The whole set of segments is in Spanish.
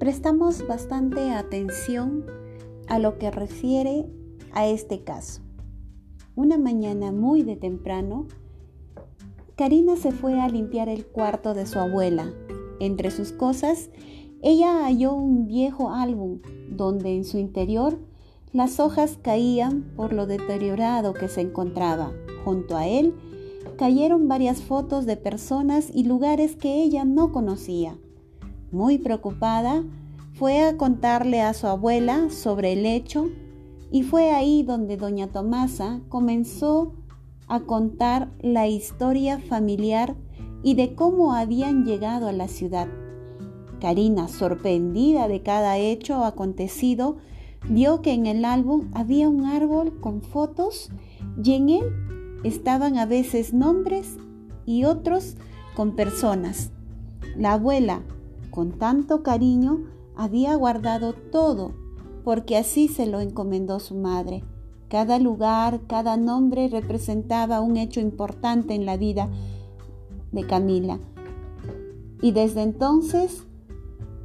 prestamos bastante atención a lo que refiere a este caso. Una mañana muy de temprano, Karina se fue a limpiar el cuarto de su abuela. Entre sus cosas, ella halló un viejo álbum donde en su interior las hojas caían por lo deteriorado que se encontraba. Junto a él cayeron varias fotos de personas y lugares que ella no conocía. Muy preocupada, fue a contarle a su abuela sobre el hecho y fue ahí donde doña Tomasa comenzó a contar la historia familiar y de cómo habían llegado a la ciudad. Karina, sorprendida de cada hecho acontecido, vio que en el álbum había un árbol con fotos y en él estaban a veces nombres y otros con personas. La abuela, con tanto cariño, había guardado todo porque así se lo encomendó su madre. Cada lugar, cada nombre representaba un hecho importante en la vida de Camila. Y desde entonces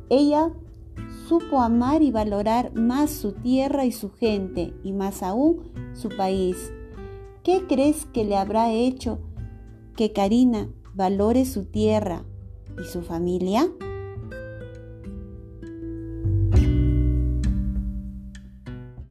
ella supo amar y valorar más su tierra y su gente, y más aún su país. ¿Qué crees que le habrá hecho que Karina valore su tierra y su familia?